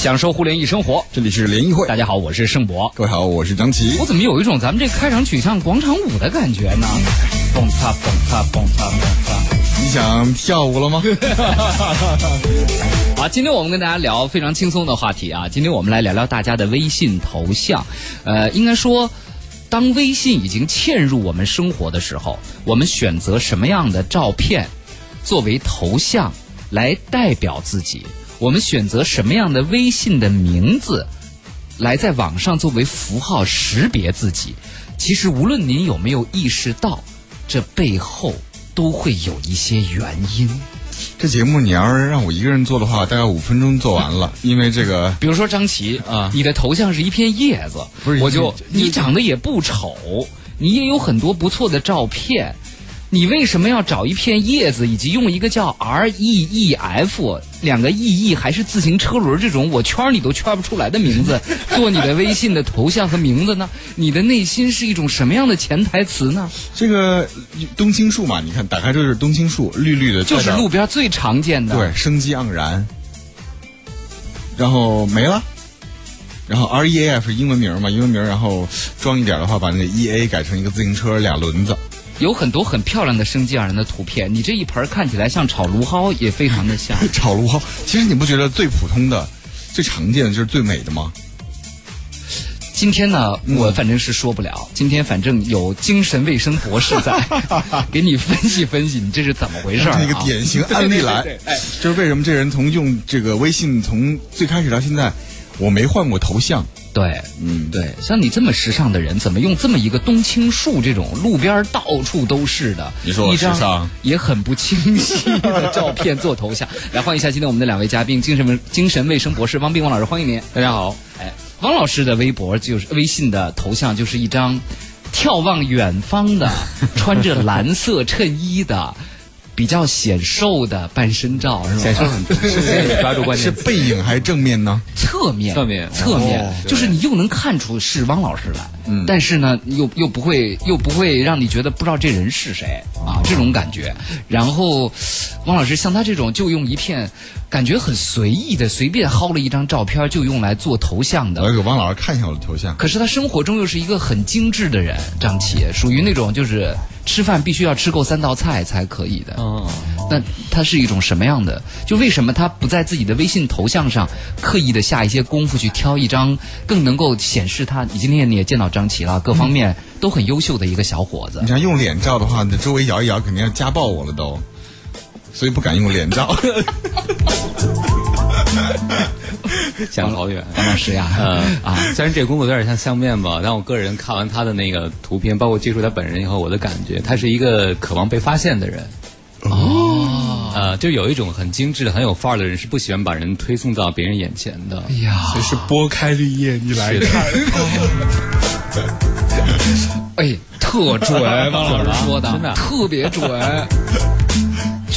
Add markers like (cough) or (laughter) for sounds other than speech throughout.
享受互联易生活。这里是联谊会，大家好，我是盛博。各位好，我是张琪。我怎么有一种咱们这开场曲像广场舞的感觉呢？蹦擦蹦擦蹦擦蹦擦。你想跳舞了吗？(laughs) 好，今天我们跟大家聊非常轻松的话题啊。今天我们来聊聊大家的微信头像。呃，应该说，当微信已经嵌入我们生活的时候，我们选择什么样的照片作为头像来代表自己？我们选择什么样的微信的名字来在网上作为符号识别自己？其实，无论您有没有意识到，这背后。都会有一些原因。这节目你要是让我一个人做的话，大概五分钟做完了。(laughs) 因为这个，比如说张琪啊，你的头像是一片叶子，不是我就你长得也不丑，你也有很多不错的照片。你为什么要找一片叶子，以及用一个叫 R E E F 两个 E E 还是自行车轮这种我圈你都圈不出来的名字 (laughs) 做你的微信的头像和名字呢？你的内心是一种什么样的潜台词呢？这个冬青树嘛，你看打开就是冬青树，绿绿的，就是路边最常见的，对，生机盎然。然后没了，然后 R E A F 是英文名嘛，英文名，然后装一点的话，把那个 E A 改成一个自行车俩轮子。有很多很漂亮的生机盎然的图片，你这一盆看起来像炒芦蒿，也非常的像 (laughs) 炒芦蒿。其实你不觉得最普通的、最常见的就是最美的吗？今天呢，我反正是说不了。今天反正有精神卫生博士在，(laughs) 给你分析分析，你这是怎么回事儿？一个典型案例来，(laughs) 就是为什么这人从用这个微信从最开始到现在，我没换过头像。对，嗯，对，像你这么时尚的人，怎么用这么一个冬青树这种路边到处都是的，你说我时尚 (laughs) 也很不清晰的照片做头像？来欢迎一下今天我们的两位嘉宾，精神精神卫生博士汪斌汪老师，欢迎您。大家好，哎，汪老师的微博就是微信的头像就是一张眺望远方的穿着蓝色衬衣的。比较显瘦的半身照是吧？显瘦。很多，抓住关键是背影还是正面呢？侧面，侧面，侧面，就是你又能看出是汪老师来，嗯，但是呢，又又不会又不会让你觉得不知道这人是谁啊，这种感觉。然后，汪老师像他这种就用一片感觉很随意的随便薅了一张照片就用来做头像的。我要给汪老师看一下我的头像。可是他生活中又是一个很精致的人，张琪属于那种就是。吃饭必须要吃够三道菜才可以的。哦，那他是一种什么样的？就为什么他不在自己的微信头像上刻意的下一些功夫去挑一张更能够显示他？你今天你也见到张琪了，各方面都很优秀的一个小伙子。你像用脸照的话，那周围摇一摇，肯定要家暴我了都，所以不敢用脸照。(laughs) 想好远，王老师呀，(laughs) 啊，虽然这个工作有点像相面吧，但我个人看完他的那个图片，包括接触他本人以后，我的感觉，他是一个渴望被发现的人。哦，呃，就有一种很精致、很有范儿的人，是不喜欢把人推送到别人眼前的。哎呀，就是拨开绿叶，你来看。(laughs) 哎，特准，王老师说的，真的特别准。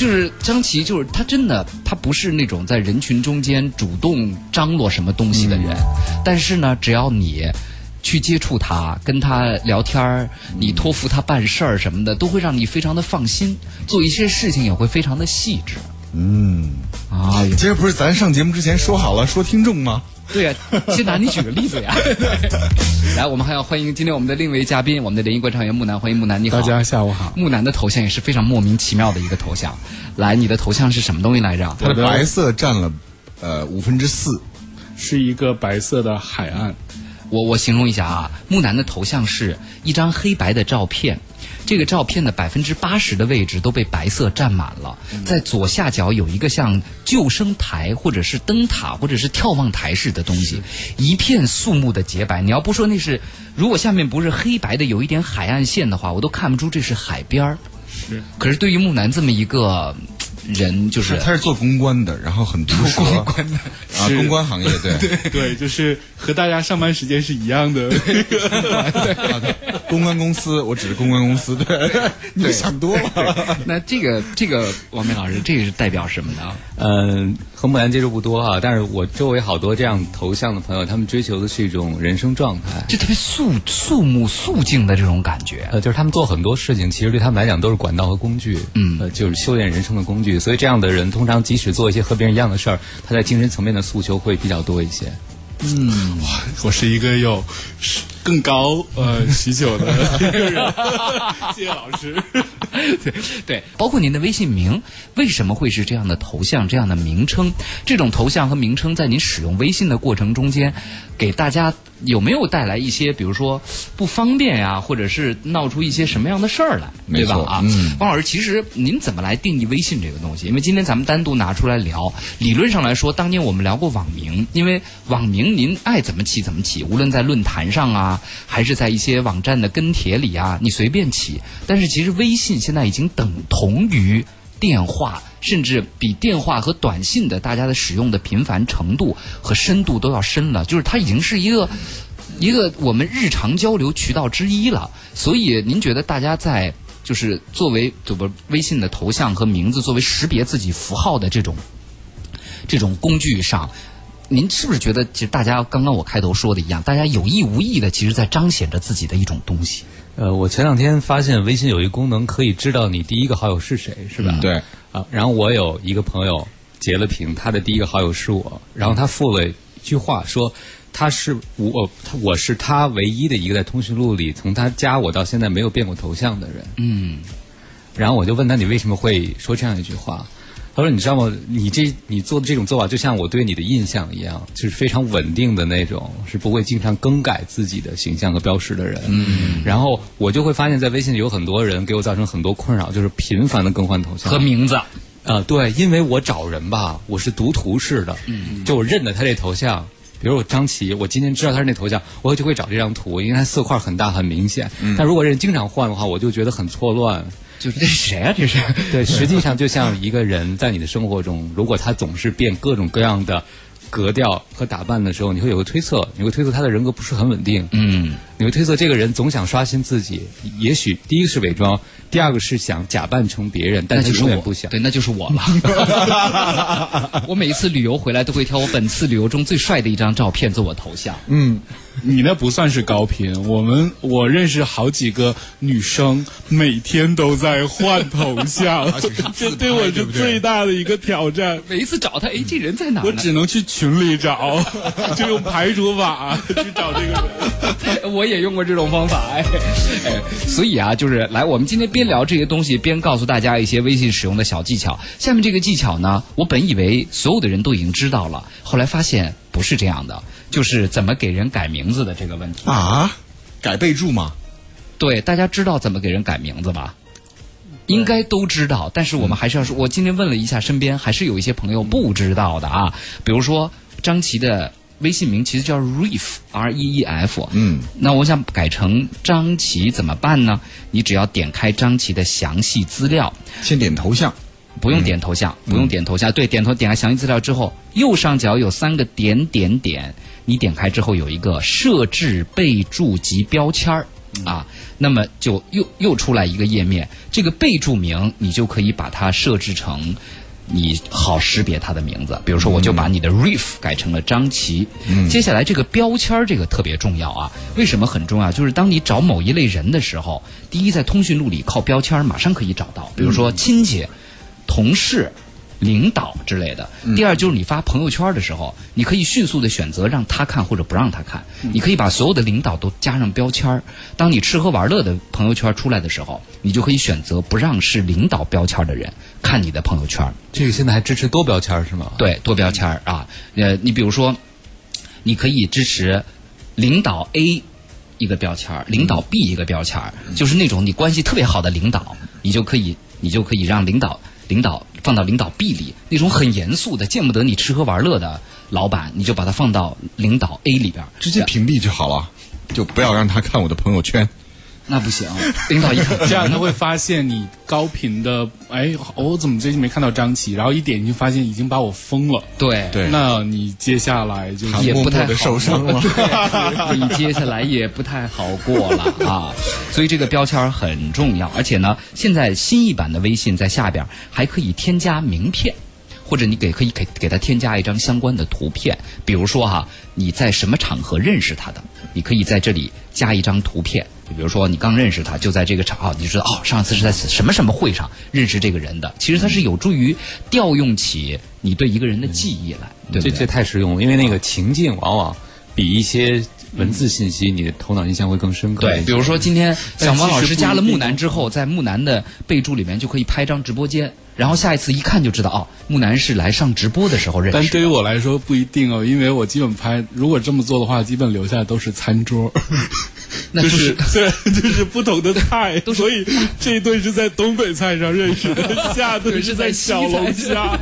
就是张琪，就是他真的，他不是那种在人群中间主动张罗什么东西的人，但是呢，只要你去接触他，跟他聊天儿，你托付他办事儿什么的，都会让你非常的放心，做一些事情也会非常的细致。嗯，啊，今儿不是咱上节目之前说好了说听众吗？对呀，先拿你举个例子呀。(laughs) 来，我们还要欢迎今天我们的另一位嘉宾，我们的联谊观察员木南，欢迎木南，你好。大家下午好。木南的头像也是非常莫名其妙的一个头像。来，你的头像是什么东西来着？它的白色占了呃五分之四，是一个白色的海岸。我我形容一下啊，木南的头像是一张黑白的照片。这个照片的百分之八十的位置都被白色占满了，在左下角有一个像救生台或者是灯塔或者是眺望台似的东西，一片肃穆的洁白。你要不说那是，如果下面不是黑白的有一点海岸线的话，我都看不出这是海边儿。是，可是对于木南这么一个。人就是他是做公关的，然后很毒舌啊，公关行业对 (laughs) 对对，就是和大家上班时间是一样的。(laughs) 公关公司，我只是公关公司，对，(laughs) 你想多了。(laughs) 那这个这个王明老师，这个是代表什么呢？嗯，和木兰接触不多哈，但是我周围好多这样头像的朋友，他们追求的是一种人生状态，就特别肃肃穆肃静的这种感觉。呃，就是他们做很多事情，其实对他们来讲都是管道和工具，嗯，呃，就是修炼人生的工具。具，所以这样的人通常即使做一些和别人一样的事儿，他在精神层面的诉求会比较多一些。我是一个有更高呃需求的 (laughs) 一个人，谢谢老师。(laughs) 对对，包括您的微信名，为什么会是这样的头像、这样的名称？这种头像和名称在您使用微信的过程中间，给大家有没有带来一些，比如说不方便呀，或者是闹出一些什么样的事儿来，对吧？啊，嗯汪老师，其实您怎么来定义微信这个东西？因为今天咱们单独拿出来聊，理论上来说，当年我们聊过网名，因为网名您爱怎么起怎么起，无论在论坛上啊，还是在一些网站的跟帖里啊，你随便起。但是其实微信现在已经等同于电话，甚至比电话和短信的大家的使用的频繁程度和深度都要深了，就是它已经是一个。一个我们日常交流渠道之一了，所以您觉得大家在就是作为这个微信的头像和名字作为识别自己符号的这种这种工具上，您是不是觉得其实大家刚刚我开头说的一样，大家有意无意的其实在彰显着自己的一种东西？呃，我前两天发现微信有一个功能，可以知道你第一个好友是谁，是吧？对，啊，然后我有一个朋友截了屏，他的第一个好友是我，然后他附了一句话说。他是我，他我是他唯一的一个在通讯录里从他加我到现在没有变过头像的人。嗯，然后我就问他你为什么会说这样一句话？他说你知道吗？你这你做的这种做法就像我对你的印象一样，就是非常稳定的那种，是不会经常更改自己的形象和标识的人。嗯，然后我就会发现，在微信里有很多人给我造成很多困扰，就是频繁的更换头像和名字。啊、对，因为我找人吧，我是读图式的，嗯，就我认得他这头像。比如我张琪，我今天知道他是那头像，我就会找这张图，因为他色块很大很明显。但如果人经常换的话，我就觉得很错乱。就是这是谁啊？这是对，实际上就像一个人在你的生活中，如果他总是变各种各样的格调和打扮的时候，你会有个推测，你会推测他的人格不是很稳定。嗯，你会推测这个人总想刷新自己，也许第一个是伪装，第二个是想假扮成别人，但他那就是我永远不想。对，那就是我了。(laughs) 我每一次旅游回来都会挑我本次旅游中最帅的一张照片做我头像。嗯，你那不算是高频，我们我认识好几个女生，每天都在换头像，这对我是最大的一个挑战。每一次找他，哎，这人在哪呢？我只能去群里找，(laughs) 就用排除法 (laughs) 去找这个人。(laughs) 我也用过这种方法，哎，哎，所以啊，就是来，我们今天边聊这些东西，边告诉大家一些微信使用的小技巧。下面这个技巧呢，我本以为所有的人都已经知道了，后来发现不是这样的，就是怎么给人改名字的这个问题。啊，改备注吗，对，大家知道怎么给人改名字吧？应该都知道，但是我们还是要说，我今天问了一下身边，还是有一些朋友不知道的啊。比如说张琪的微信名其实叫 Reef，R E E F。嗯，那我想改成张琪怎么办呢？你只要点开张琪的详细资料，先点头像，不用点头像，不用点头像，对，点头点开详细资料之后，右上角有三个点点点，你点开之后有一个设置备注及标签儿。啊，那么就又又出来一个页面，这个备注名你就可以把它设置成你好识别它的名字。比如说，我就把你的 Reef 改成了张琪。接下来这个标签儿这个特别重要啊，为什么很重要？就是当你找某一类人的时候，第一，在通讯录里靠标签儿马上可以找到，比如说亲戚、同事。领导之类的。第二就是你发朋友圈的时候，你可以迅速的选择让他看或者不让他看。你可以把所有的领导都加上标签儿。当你吃喝玩乐的朋友圈出来的时候，你就可以选择不让是领导标签的人看你的朋友圈。这个现在还支持多标签是吗？对，多标签儿啊。呃，你比如说，你可以支持领导 A 一个标签儿，领导 B 一个标签儿，就是那种你关系特别好的领导，你就可以你就可以让领导领导放到领导 B 里，那种很严肃的、见不得你吃喝玩乐的老板，你就把他放到领导 A 里边。直接屏蔽就好了，就不要让他看我的朋友圈。那不行，领导一看这样他会发现你高频的，哎，我怎么最近没看到张琪？然后一点进去发现已经把我封了。对对那你接下来就是也不太好受伤了对 (laughs) 你接下来也不太好过了啊。所以这个标签很重要，而且呢，现在新一版的微信在下边还可以添加名片。或者你给可以给给他添加一张相关的图片，比如说哈，你在什么场合认识他的，你可以在这里加一张图片，就比如说你刚认识他，就在这个场啊，你就知道哦，上次是在什么什么会上认识这个人的。其实它是有助于调用起你对一个人的记忆来，对对？这这太实用了，因为那个情境往往比一些文字信息，你的头脑印象会更深刻。对，比如说今天小王老师加了木南之后，在木南的备注里面就可以拍张直播间，然后下一次一看就知道哦，木南是来上直播的时候认识。但对于我来说不一定哦，因为我基本拍，如果这么做的话，基本留下的都是餐桌。那就是 (laughs) 对，就是不同的菜，所以这一顿是在东北菜上认识的，(laughs) 下顿是在小龙虾。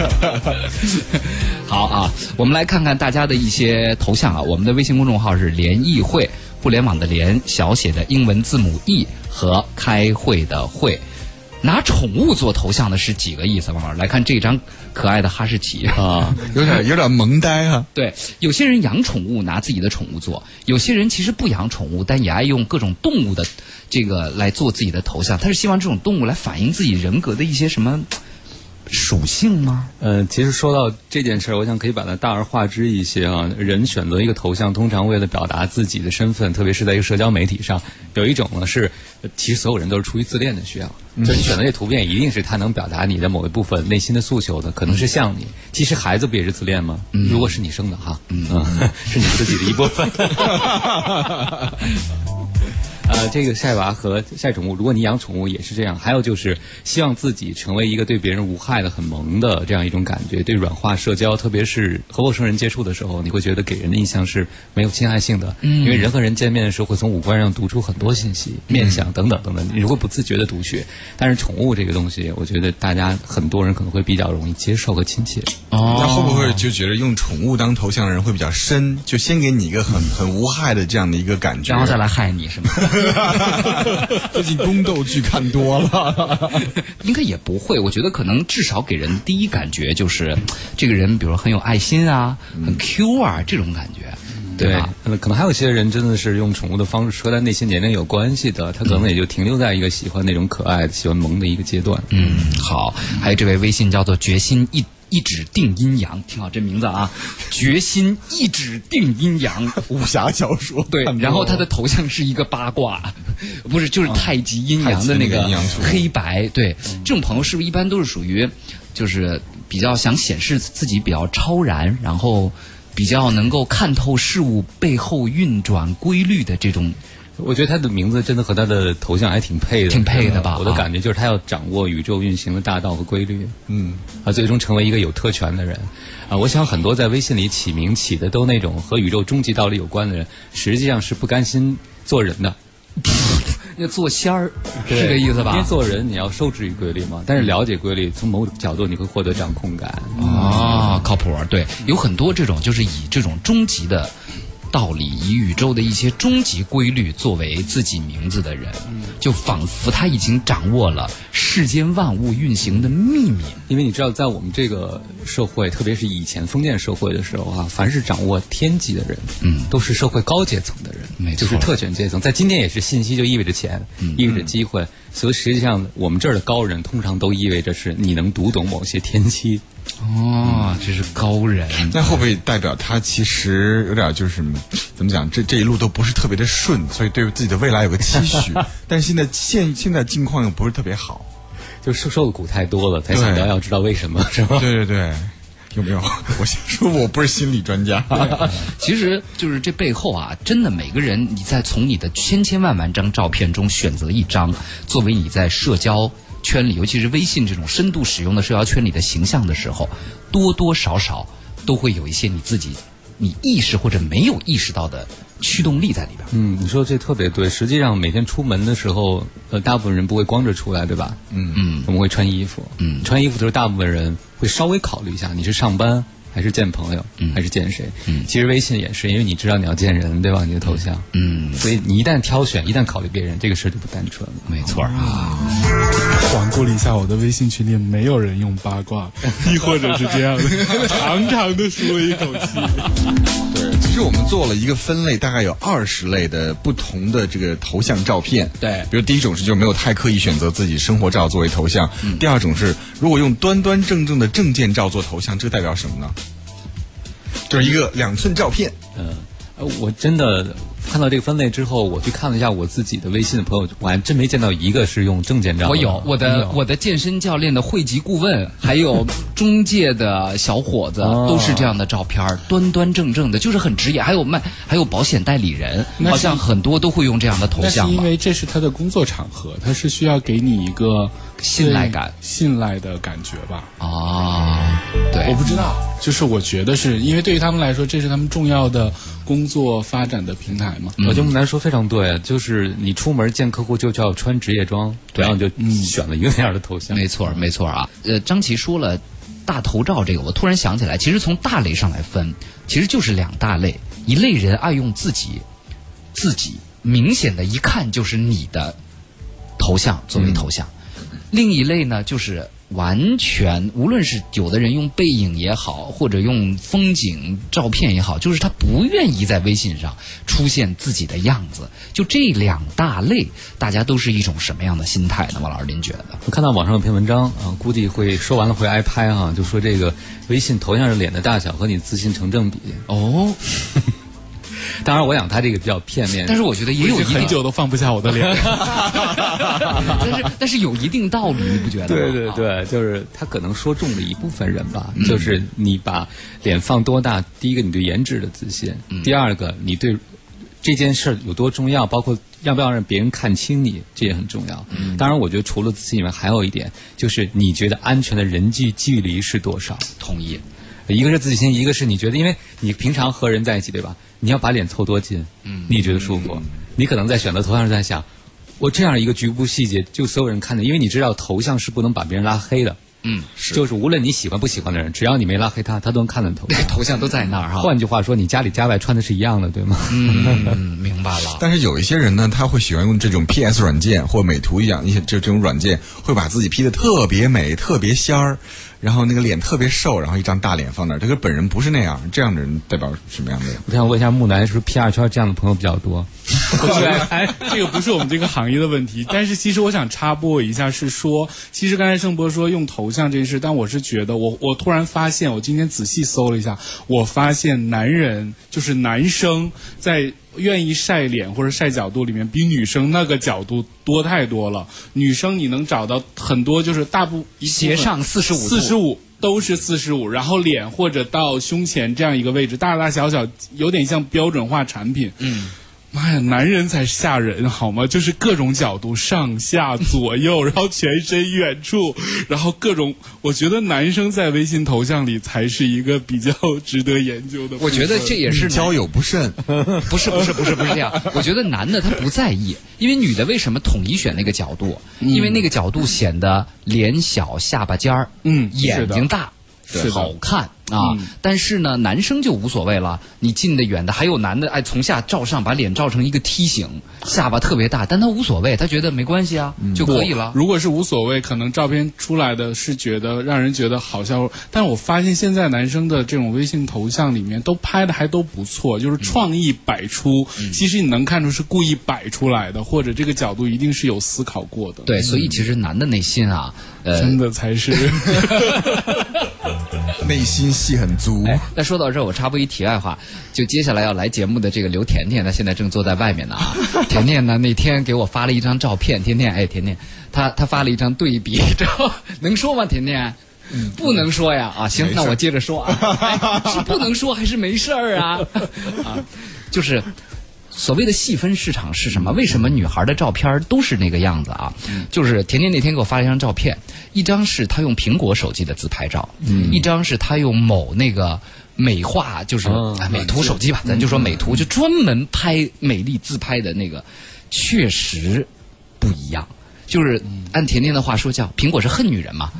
(laughs) 好啊，我们来看看大家的一些头像啊。我们的微信公众号是联谊会，互联网的联，小写的英文字母 E 和开会的会。拿宠物做头像的是几个意思？王老师来看这张可爱的哈士奇啊，(laughs) 有点有点萌呆啊。对，有些人养宠物拿自己的宠物做，有些人其实不养宠物，但也爱用各种动物的这个来做自己的头像。他是希望这种动物来反映自己人格的一些什么？属性吗？呃，其实说到这件事儿，我想可以把它大而化之一些啊。人选择一个头像，通常为了表达自己的身份，特别是在一个社交媒体上，有一种呢是，其实所有人都是出于自恋的需要。就你选择这图片，一定是它能表达你的某一部分内心的诉求的，可能是像你。其实孩子不也是自恋吗？如果是你生的哈，嗯，(laughs) 是你自己的一部分。(laughs) 呃，这个晒娃和晒宠物，如果你养宠物也是这样。还有就是希望自己成为一个对别人无害的、很萌的这样一种感觉。对软化社交，特别是和陌生人接触的时候，你会觉得给人的印象是没有侵害性的。嗯。因为人和人见面的时候，会从五官上读出很多信息、面相等等等等。你如果不自觉的读取，但是宠物这个东西，我觉得大家很多人可能会比较容易接受和亲切。哦。那会不会就觉得用宠物当头像的人会比较深？就先给你一个很很无害的这样的一个感觉，然后再来害你是吗？(laughs) (laughs) 最近宫斗剧看多了，(laughs) 应该也不会。我觉得可能至少给人第一感觉就是，这个人比如说很有爱心啊，很 Q 啊这种感觉，对吧？可能还有些人真的是用宠物的方式和他内心年龄有关系的，他可能也就停留在一个喜欢那种可爱、喜欢萌的一个阶段。嗯，好。还有这位微信叫做决心一。一指定阴阳，听好这名字啊！(laughs) 决心一指定阴阳，武侠小说对。然后他的头像是一个八卦，(laughs) 不是就是太极阴阳的那个黑白。对，这种朋友是不是一般都是属于，就是比较想显示自己比较超然，然后比较能够看透事物背后运转规律的这种。我觉得他的名字真的和他的头像还挺配的，挺配的吧？我的感觉就是他要掌握宇宙运行的大道和规律，嗯，啊，最终成为一个有特权的人，啊，我想很多在微信里起名起的都那种和宇宙终极道理有关的人，实际上是不甘心做人的，(laughs) 要做仙儿，是这意思吧？因为做人你要受制于规律嘛，但是了解规律，从某种角度你会获得掌控感啊，靠谱，对，有很多这种就是以这种终极的。道理以宇宙的一些终极规律作为自己名字的人，就仿佛他已经掌握了世间万物运行的秘密。因为你知道，在我们这个社会，特别是以前封建社会的时候啊，凡是掌握天机的人，嗯，都是社会高阶层的人，没就是特权阶层。在今天也是，信息就意味着钱，意味着机会。所以实际上，我们这儿的高人通常都意味着是你能读懂某些天机。哦，这是高人。那会不会代表他其实有点就是怎么讲？这这一路都不是特别的顺，所以对自己的未来有个期许。(laughs) 但是现在现现在境况又不是特别好，就受受的苦太多了，才想到要知道为什么，是吧？对对对，有没有？(laughs) 我先说，我不是心理专家。其实就是这背后啊，真的每个人，你在从你的千千万万张照片中选择一张，作为你在社交。圈里，尤其是微信这种深度使用的社交圈里的形象的时候，多多少少都会有一些你自己你意识或者没有意识到的驱动力在里边。嗯，你说这特别对。实际上每天出门的时候，呃，大部分人不会光着出来，对吧？嗯嗯，我们会穿衣服。嗯，穿衣服的时候，大部分人会稍微考虑一下，你是上班。还是见朋友，还是见谁？嗯其实微信也是，因为你知道你要见人，对吧？你的头像，嗯，所以你一旦挑选，一旦考虑别人，这个事儿就不单纯了。没错啊。环顾了一下我的微信群里，没有人用八卦，(laughs) 亦或者是这样的，长长的舒了一口气。对，其实我们做了一个分类，大概有二十类的不同的这个头像照片。对，比如第一种是就没有太刻意选择自己生活照作为头像，第二种是如果用端端正正的证件照做头像，这代表什么呢？就是一个两寸照片。嗯，呃，我真的看到这个分类之后，我去看了一下我自己的微信的朋友，我还真没见到一个是用证件照的。我有我的我的健身教练的会籍顾问，还有中介的小伙子，都是这样的照片，端端正正的，就是很职业。还有卖，还有保险代理人，好像很多都会用这样的头像？因为这是他的工作场合，他是需要给你一个信赖感信赖的感觉吧。啊，对我，不知道，就是我觉得是因为对于他们来说，这是他们重要的工作发展的平台嘛。我觉得木南说非常对，就是你出门见客户就叫穿职业装，然后就选了一个那样的头像。没错，没错啊。呃，张琪说了大头照这个，我突然想起来，其实从大类上来分，其实就是两大类，一类人爱用自己，自己明显的一看就是你的头像作为头像，另一类呢就是。完全，无论是有的人用背影也好，或者用风景照片也好，就是他不愿意在微信上出现自己的样子。就这两大类，大家都是一种什么样的心态呢？王老师，您觉得？我看到网上有篇文章啊，估计会说完了会挨拍哈、就说这个微信头像是脸的大小和你自信成正比。哦，(laughs) 当然，我想他这个比较片面，但是我觉得也有一定，很久都放不下我的脸。(laughs) 但是但是有一定道理，你不觉得吗？对对对，就是他可能说中了一部分人吧，就是你把脸放多大，第一个你对颜值的自信，第二个你对这件事儿有多重要，包括要不要让别人看清你，这也很重要。当然，我觉得除了自信以外，还有一点就是你觉得安全的人际距离是多少？同意。一个是自信，一个是你觉得，因为你平常和人在一起，对吧？你要把脸凑多近，嗯，你觉得舒服？你可能在选择头像时在想，我这样一个局部细节，就所有人看见，因为你知道头像是不能把别人拉黑的，嗯，是就是无论你喜欢不喜欢的人，只要你没拉黑他，他都能看到你头像。(laughs) 头像都在那儿哈。换句话说，你家里家外穿的是一样的，对吗？嗯，明白了。(laughs) 但是有一些人呢，他会喜欢用这种 PS 软件或美图一样一些这这种软件，会把自己 P 的特别美、特别仙儿，然后那个脸特别瘦，然后一张大脸放那儿。这个本人不是那样，这样的人代表什么样的人？我想问一下木南，是不是 P.R 圈这样的朋友比较多？(laughs) (laughs) 哎，这个不是我们这个行业的问题，但是其实我想插播一下，是说，其实刚才盛博说用头像这件事，但我是觉得，我我突然发现，我今天仔细搜了一下，我发现男人就是男生在愿意晒脸或者晒角度里面，比女生那个角度多太多了。女生你能找到很多，就是大部斜上四十五四十五。都是四十五，然后脸或者到胸前这样一个位置，大大小小，有点像标准化产品。嗯，妈呀，男人才吓人好吗？就是各种角度，上下左右，(laughs) 然后全身远处，然后各种，我觉得男生在微信头像里才是一个比较值得研究的。我觉得这也是交友不慎，不是不是不是不是这样。(laughs) 我觉得男的他不在意，因为女的为什么统一选那个角度？因为那个角度显得脸小、下巴尖儿，嗯眼睛大，好看啊。但是呢，男生就无所谓了，你近的远的，还有男的哎，从下照上把脸照成一个梯形，下巴特别大，但他无所谓，他觉得没关系啊，就可以了。如果是无所谓，可能照片出来的是觉得让人觉得好笑，但我发现现在男生的这种微信头像里面都拍的还都不错，就是创意百出。其实你能看出是故意摆出来的，或者这个角度一定是有思考过的。对，所以其实男的内心啊，呃，真的才是。(laughs) 内心戏很足。哎，那说到这儿，我插播一题外话，就接下来要来节目的这个刘甜甜，她现在正坐在外面呢啊。(laughs) 甜甜呢那天给我发了一张照片，甜甜哎，甜甜，她她发了一张对比照，能说吗？甜甜？不能说呀啊，行那我接着说啊，哎是不能说还是没事儿啊？(laughs) 啊，就是所谓的细分市场是什么？为什么女孩的照片都是那个样子啊？就是甜甜那天给我发了一张照片，一张是她用苹果手机的自拍照，一张是她用某那个。美化就是、美图手机吧，咱就说美图，就专门拍美丽自拍的那个，确实不一样。就是按甜甜的话说，叫苹果是恨女人嘛，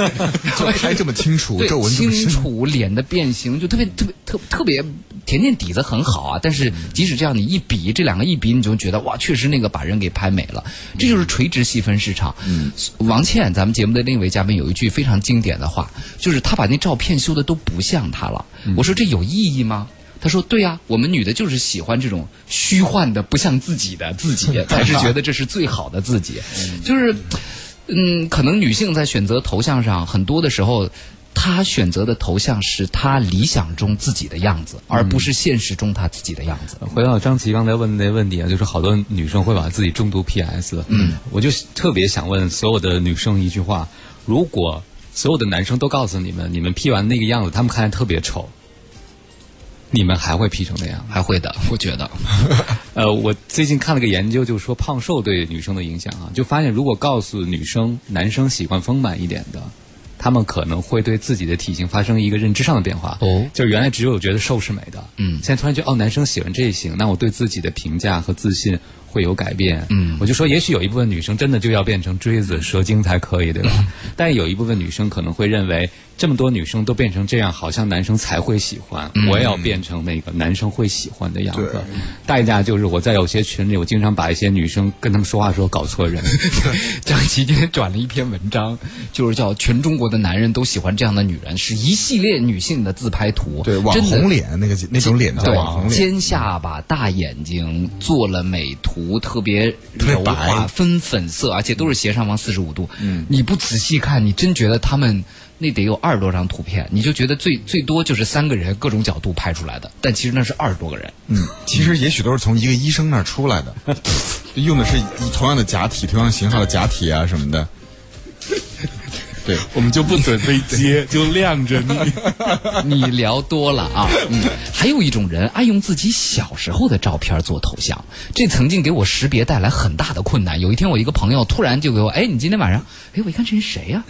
(laughs) 就拍这么清楚，(laughs) 对清楚，脸的变形就特别特别特特别，甜甜底子很好啊。但是即使这样，你一比这两个一比，你就觉得哇，确实那个把人给拍美了。这就是垂直细分市场。王倩，咱们节目的另一位嘉宾有一句非常经典的话，就是他把那照片修的都不像他了。我说这有意义吗？他说：“对呀、我们女的就是喜欢这种虚幻的、不像自己的自己，(laughs) 才是觉得这是最好的自己。(laughs) 就是，嗯，可能女性在选择头像上，很多的时候，她选择的头像是她理想中自己的样子，而不是现实中她自己的样子。回到张琪刚才问的那问题啊，就是好多女生会把自己重度 PS。嗯，我就特别想问所有的女生一句话：如果所有的男生都告诉你们，你们 P 完那个样子，他们看着特别丑，你们还会 P 成那样？还会的，(laughs) 我觉得。(laughs) 呃，我最近看了个研究，就是说胖瘦对女生的影响啊，就发现如果告诉女生男生喜欢丰满一点的，他们可能会对自己的体型发生一个认知上的变化。哦就是原来只有觉得瘦是美的，嗯现在突然觉得哦，男生喜欢这一型，那我对自己的评价和自信会有改变。嗯我就说，也许有一部分女生真的就要变成锥子、蛇精才可以，对吧？嗯 (laughs) 但有一部分女生可能会认为，这么多女生都变成这样，好像男生才会喜欢，嗯。我也要变成那个男生会喜欢的样子。代价就是我在有些群里，我经常把一些女生跟他们说话的时候搞错人。(laughs) 张琪今天转了一篇文章，就是叫“全中国的男人都喜欢这样的女人”，是一系列女性的自拍图，对，网红脸那个那种脸叫网红，脸，尖下巴、大眼睛，做了美图，特别特别柔化、白分粉色，而且都是斜上方四十五度。嗯，你不仔细看，你真觉得他们那得有二十多张图片，你就觉得最最多就是三个人各种角度拍出来的，但其实那是二十多个人。嗯，其实也许都是从一个医生那儿出来的，(laughs) 用的是同样的假体、同样型号的假体啊什么的。对，我们就不准备接，(laughs) 就晾着你。(laughs) 你聊多了啊，嗯，还有一种人爱用自己小时候的照片做头像，这曾经给我识别带来很大的困难。有一天，我一个朋友突然就给我，哎，你今天晚上，哎，我一看这人谁呀、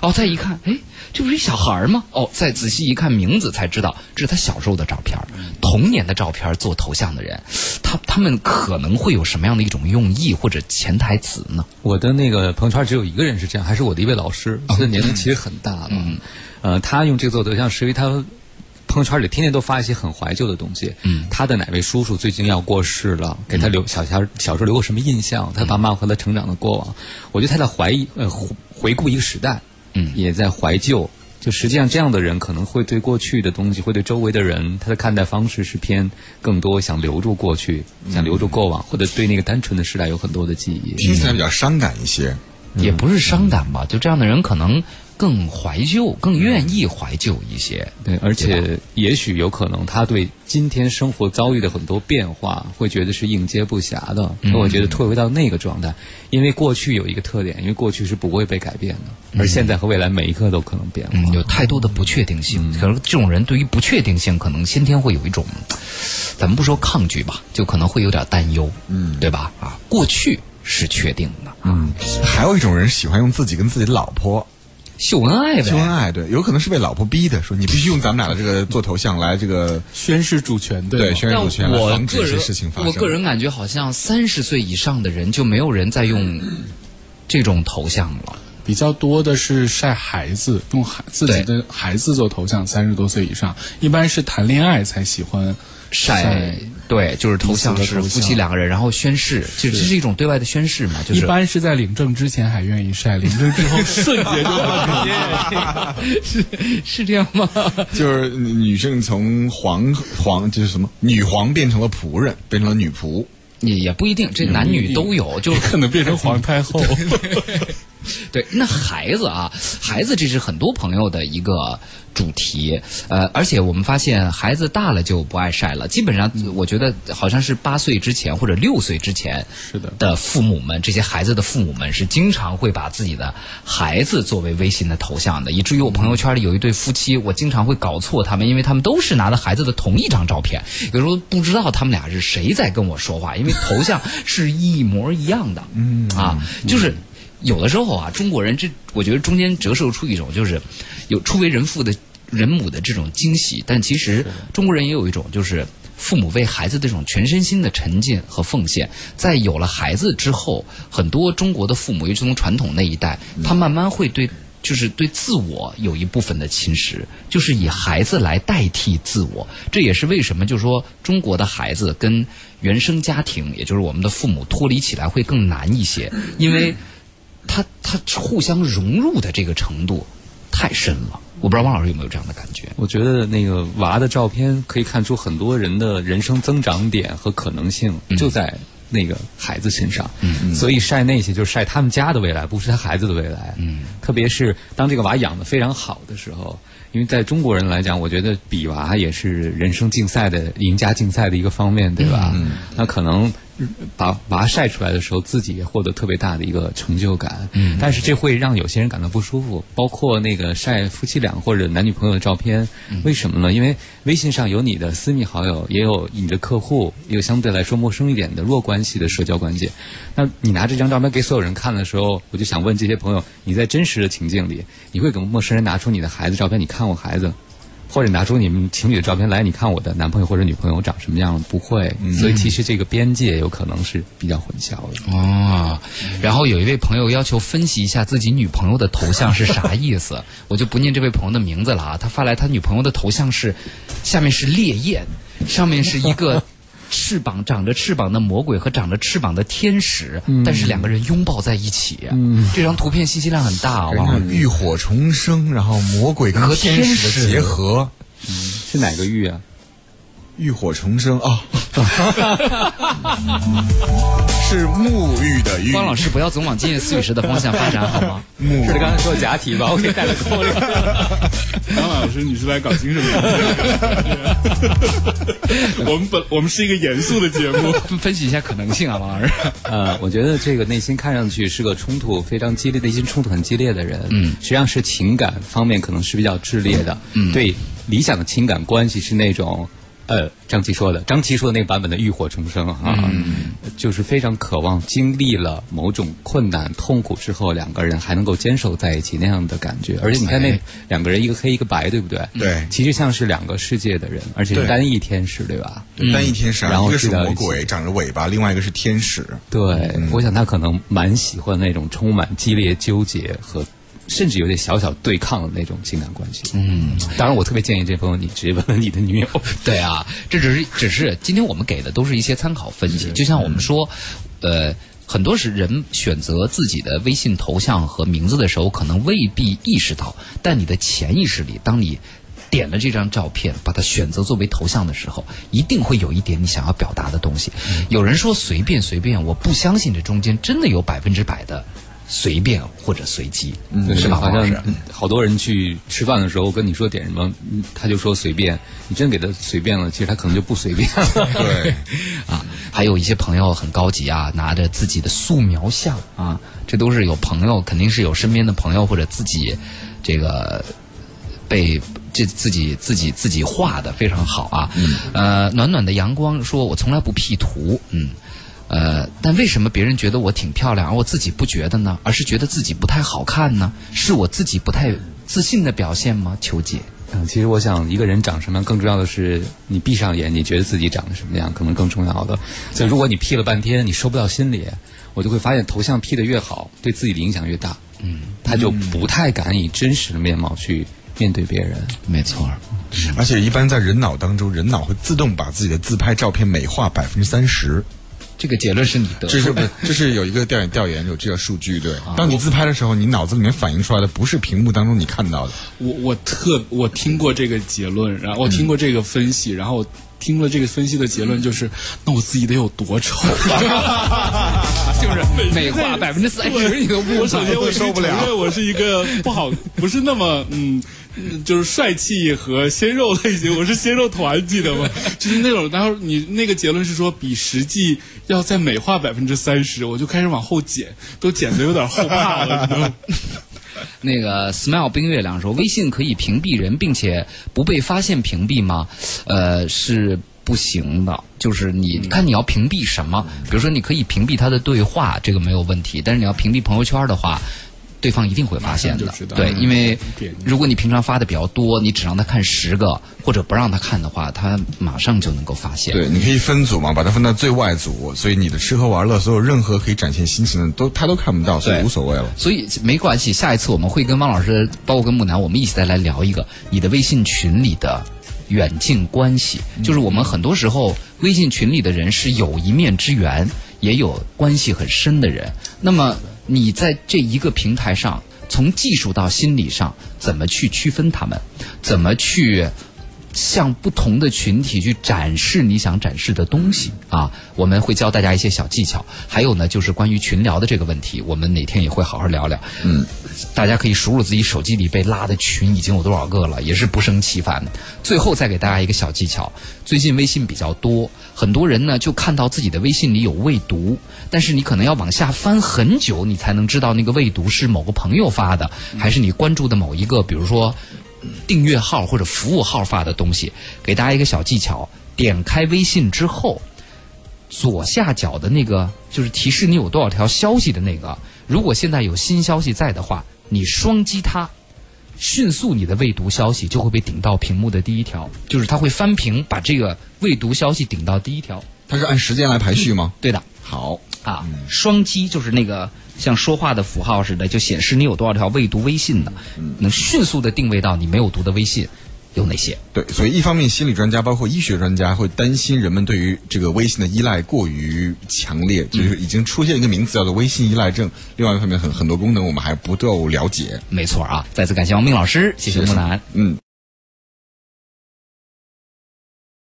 哦，再一看，哎，这不是一小孩儿吗？哦，再仔细一看名字才知道，这是他小时候的照片，童年的照片做头像的人，他他们可能会有什么样的一种用意或者潜台词呢？我的那个朋友圈只有一个人是这样，还是我的一位老师，现在年龄其实很大了。嗯，呃，他用这个做头像，是因为他朋友圈里天天都发一些很怀旧的东西。嗯他的哪位叔叔最近要过世了，给他留小小小时候留过什么印象？他爸妈和他成长的过往，我觉得他在怀疑呃回回顾一个时代，嗯也在怀旧。就实际上，这样的人可能会对过去的东西，会对周围的人，他的看待方式是偏更多想留住过去，想留住过往，或者对那个单纯的时代有很多的记忆。听起来比较伤感一些。也不是伤感吧，就这样的人可能更怀旧，更愿意怀旧一些。对，而且也许有可能他对今天生活遭遇的很多变化，会觉得是应接不暇的。那、我觉得退回到那个状态，因为过去有一个特点，因为过去是不会被改变的，而现在和未来每一刻都可能变化。嗯，有太多的不确定性。可能这种人对于不确定性，可能先天会有一种，咱们不说抗拒吧，就可能会有点担忧，嗯，对吧？啊，过去是确定的，嗯，还有一种人喜欢用自己跟自己的老婆秀恩爱呗，秀恩爱，对，有可能是被老婆逼的，说你必须用咱们俩的这个做头像来这个宣示主权，对对宣誓主权来防止一些事情发生。我个人感觉好像三十岁以上的人就没有人在用这种头像了。比较多的是晒孩子，用孩自己的孩子做头像，三十多岁以上，一般是谈恋爱才喜欢晒对，就是头像是夫妻两个人，然后宣誓，就这是一种对外的宣誓嘛，就是一般是在领证之前还愿意晒，领证之后瞬间就不愿意。(laughs) 是是这样吗？就是女性从皇皇就是什么女皇变成了仆人，变成了女仆。也也不一定，这男女都有，就是 (laughs) 可能变成皇太后。(laughs) 对，那孩子啊，孩子这是很多朋友的一个主题，呃，而且我们发现孩子大了就不爱晒了，基本上我觉得好像是八岁之前或者六岁之前是的的父母们，这些孩子的父母们是经常会把自己的孩子作为微信的头像的，以至于我朋友圈里有一对夫妻，我经常会搞错他们，因为他们都是拿着孩子的同一张照片，有时候不知道他们俩是谁在跟我说话，因为头像是一模一样的，嗯啊，就是。有的时候啊，中国人这我觉得中间折射出一种就是有初为人父的人母的这种惊喜，但其实中国人也有一种就是父母为孩子的这种全身心的沉浸和奉献。在有了孩子之后，很多中国的父母，尤其从传统那一代，他慢慢会对。就是对自我有一部分的侵蚀，就是以孩子来代替自我，这也是为什么，就是说中国的孩子跟原生家庭，也就是我们的父母脱离起来会更难一些，因为他他互相融入的这个程度太深了。我不知道汪老师有没有这样的感觉？我觉得那个娃的照片可以看出很多人的人生增长点和可能性，就在那个孩子身上，嗯，所以晒那些就是晒他们家的未来，不是他孩子的未来，嗯，特别是当这个娃养的非常好的时候。因为在中国人来讲，我觉得比娃也是人生竞赛的赢家竞赛的一个方面，对吧？嗯。那可能把娃晒出来的时候，自己也获得特别大的一个成就感。嗯。但是这会让有些人感到不舒服，包括那个晒夫妻俩或者男女朋友的照片。为什么呢？因为微信上有你的私密好友，也有你的客户，也有相对来说陌生一点的弱关系的社交关系。那你拿这张照片给所有人看的时候，我就想问这些朋友：你在真实的情境里，你会给陌生人拿出你的孩子照片？你看我孩子，或者拿出你们情侣的照片来？你看我的男朋友或者女朋友长什么样？不会。所以其实这个边界有可能是比较混淆的。哦。然后有一位朋友要求分析一下自己女朋友的头像是啥意思，(laughs) 我就不念这位朋友的名字了啊。他发来他女朋友的头像是，下面是烈焰，上面是一个。翅膀长着翅膀的魔鬼和长着翅膀的天使，但是两个人拥抱在一起。这张图片信息量很大，哇！浴火重生，然后魔鬼和天使的结合，是哪个浴啊？浴火重生啊！(laughs) 是沐浴的浴。方老师，不要总往今夜思雨时的方向发展好吗？沐是刚才说的假体吧？我给带了口令。方老师，你是来搞精神病？(laughs) 我们本我们是一个严肃的节目，分析一下可能性啊，王老师。呃，我觉得这个内心看上去是个冲突非常激烈、内心冲突很激烈的人，嗯，实际上是情感方面可能是比较炽烈的，嗯，对理想的情感关系是那种。呃，张琪说的，张琪说的那个版本的浴火重生啊，就是非常渴望经历了某种困难痛苦之后，两个人还能够坚守在一起那样的感觉。而且你看那两个人，一个黑一个白，对不对？对，其实像是两个世界的人，而且是单翼天使，对吧？单翼天使，然后一个是魔鬼，长着尾巴，另外一个是天使。对，我想他可能蛮喜欢那种充满激烈纠结和。甚至有点小小对抗的那种情感关系。嗯，当然，我特别建议这朋友你直接问问你的女友。(laughs) 对啊，这只是只是今天我们给的都是一些参考分析。就像我们说，呃，很多是人选择自己的微信头像和名字的时候，可能未必意识到，但你的潜意识里，当你点了这张照片，把它选择作为头像的时候，一定会有一点你想要表达的东西。有人说随便随便，我不相信这中间真的有百分之百的。随便或者随机，嗯是吧？好像好多人去吃饭的时候跟你说点什么，他就说随便。你真给他随便了，其实他可能就不随便。对，(laughs) 啊，还有一些朋友很高级啊，拿着自己的素描像啊，这都是有朋友，肯定是有身边的朋友或者自己这个被这自己自己自己画的非常好啊。呃，暖暖的阳光说，我从来不 P 图，嗯。呃，但为什么别人觉得我挺漂亮，而我自己不觉得呢？而是觉得自己不太好看呢？是我自己不太自信的表现吗？求解。嗯，其实我想，一个人长什么样，更重要的是你闭上眼，你觉得自己长得什么样，可能更重要的。所以如果你 P 了半天，你收不到心里，我就会发现头像 P 的越好，对自己的影响越大。嗯，他就不太敢以真实的面貌去面对别人。没错。而且一般在人脑当中，人脑会自动把自己的自拍照片美化百分之三十。这个结论是你的，这是不？这是有一个调研调研有这个数据，对。当你自拍的时候，你脑子里面反映出来的不是屏幕当中你看到的。我我特我听过这个结论，然后我听过这个分析，然后听了这个分析的结论就是，那我自己得有多丑？啊 (laughs) 就是美化百分之三十，你都不我首先我受不了，因为我是一个不好，不是那么嗯。就是帅气和鲜肉类型，我是鲜肉团，记得吗？就是那种，然后你那个结论是说比实际要再美化百分之三十，我就开始往后减，都减的有点后怕了。(laughs) 那个 smile 冰月亮说，微信可以屏蔽人，并且不被发现屏蔽吗？呃，是不行的。就是你看你要屏蔽什么？比如说你可以屏蔽他的对话，这个没有问题。但是你要屏蔽朋友圈的话。对方一定会发现的，对，因为如果你平常发的比较多，你只让他看十个，或者不让他看的话，他马上就能够发现。对，你可以分组嘛，把它分到最外组，所以你的吃喝玩乐，所有任何可以展现心情的，都他都看不到，所以无所谓了。所以没关系，下一次我们会跟汪老师，包括跟木南，我们一起再来聊一个你的微信群里的远近关系。就是我们很多时候微信群里的人是有一面之缘，也有关系很深的人。那么。你在这一个平台上，从技术到心理上，怎么去区分他们？怎么去向不同的群体去展示你想展示的东西啊。我们会教大家一些小技巧，还有呢，就是关于群聊的这个问题，我们哪天也会好好聊聊。嗯，大家可以数数自己手机里被拉的群已经有多少个了，也是不胜其烦。最后再给大家一个小技巧，最近微信比较多，很多人呢就看到自己的微信里有未读，但是你可能要往下翻很久，你才能知道那个未读是某个朋友发的，还是你关注的某一个，比如说订阅号或者服务号发的东西。给大家一个小技巧，点开微信之后。左下角的那个就是提示你有多少条消息的那个，如果现在有新消息在的话，你双击它，迅速你的未读消息就会被顶到屏幕的第一条，就是它会翻屏把这个未读消息顶到第一条。它是按时间来排序吗？对的，好，啊，双击就是那个像说话的符号似的，就显示你有多少条未读微信的，能迅速的定位到你没有读的微信有哪些。对，所以一方面心理专家包括医学专家会担心人们对于这个微信的依赖过于强烈，就是已经出现一个名词叫做微信依赖症。另外一方面，很很多功能我们还不够了解。没错啊，再次感谢王明老师，谢谢木南。嗯。